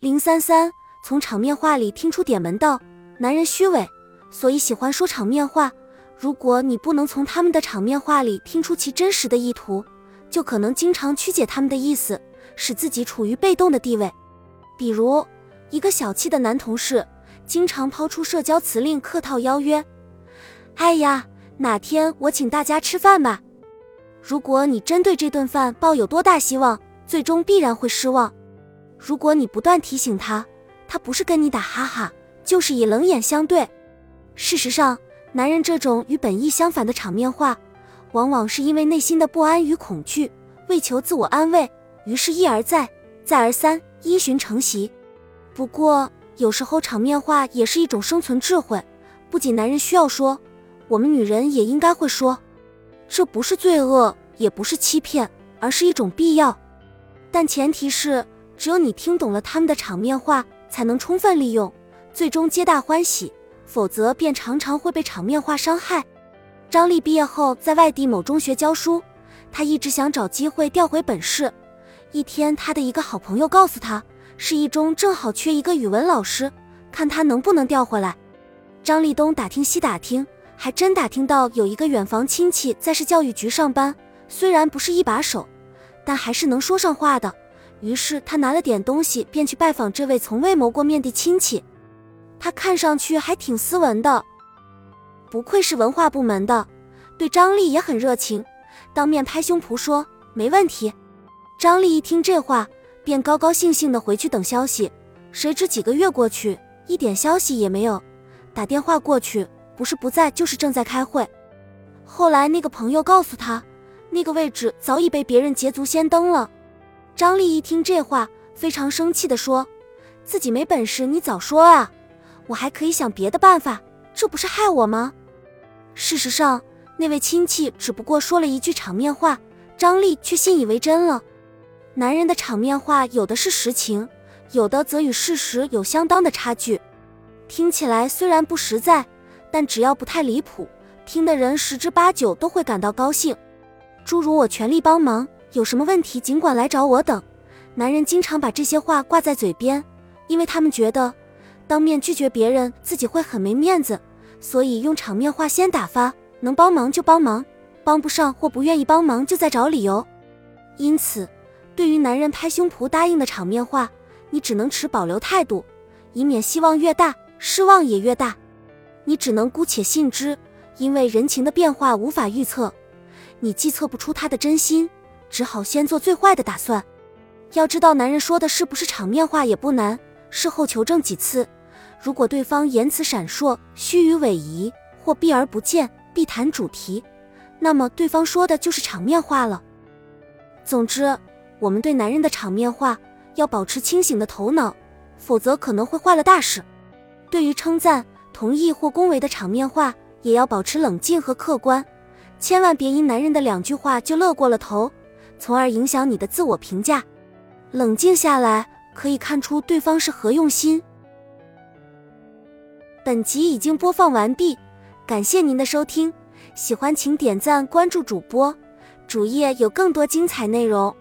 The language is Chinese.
零三三，从场面话里听出点门道。男人虚伪，所以喜欢说场面话。如果你不能从他们的场面话里听出其真实的意图，就可能经常曲解他们的意思，使自己处于被动的地位。比如，一个小气的男同事，经常抛出社交辞令，客套邀约：“哎呀，哪天我请大家吃饭吧。”如果你真对这顿饭抱有多大希望，最终必然会失望。如果你不断提醒他，他不是跟你打哈哈，就是以冷眼相对。事实上，男人这种与本意相反的场面话，往往是因为内心的不安与恐惧，为求自我安慰，于是一而再，再而三，依循成习。不过，有时候场面话也是一种生存智慧，不仅男人需要说，我们女人也应该会说。这不是罪恶，也不是欺骗，而是一种必要。但前提是。只有你听懂了他们的场面话，才能充分利用，最终皆大欢喜；否则便常常会被场面话伤害。张丽毕业后在外地某中学教书，她一直想找机会调回本市。一天，她的一个好朋友告诉她，市一中正好缺一个语文老师，看她能不能调回来。张立东打听西打听，还真打听到有一个远房亲戚在市教育局上班，虽然不是一把手，但还是能说上话的。于是他拿了点东西，便去拜访这位从未谋过面的亲戚。他看上去还挺斯文的，不愧是文化部门的，对张丽也很热情，当面拍胸脯说没问题。张丽一听这话，便高高兴兴的回去等消息。谁知几个月过去，一点消息也没有，打电话过去，不是不在，就是正在开会。后来那个朋友告诉他，那个位置早已被别人捷足先登了。张丽一听这话，非常生气地说：“自己没本事，你早说啊！我还可以想别的办法，这不是害我吗？”事实上，那位亲戚只不过说了一句场面话，张丽却信以为真了。男人的场面话，有的是实情，有的则与事实有相当的差距。听起来虽然不实在，但只要不太离谱，听的人十之八九都会感到高兴。诸如“我全力帮忙”。有什么问题尽管来找我等。男人经常把这些话挂在嘴边，因为他们觉得当面拒绝别人自己会很没面子，所以用场面话先打发，能帮忙就帮忙，帮不上或不愿意帮忙就再找理由。因此，对于男人拍胸脯答应的场面话，你只能持保留态度，以免希望越大失望也越大。你只能姑且信之，因为人情的变化无法预测，你既测不出他的真心。只好先做最坏的打算。要知道，男人说的是不是场面话也不难，事后求证几次。如果对方言辞闪烁、虚与委蛇，或避而不见、避谈主题，那么对方说的就是场面话了。总之，我们对男人的场面话要保持清醒的头脑，否则可能会坏了大事。对于称赞、同意或恭维的场面话，也要保持冷静和客观，千万别因男人的两句话就乐过了头。从而影响你的自我评价。冷静下来，可以看出对方是何用心。本集已经播放完毕，感谢您的收听。喜欢请点赞关注主播，主页有更多精彩内容。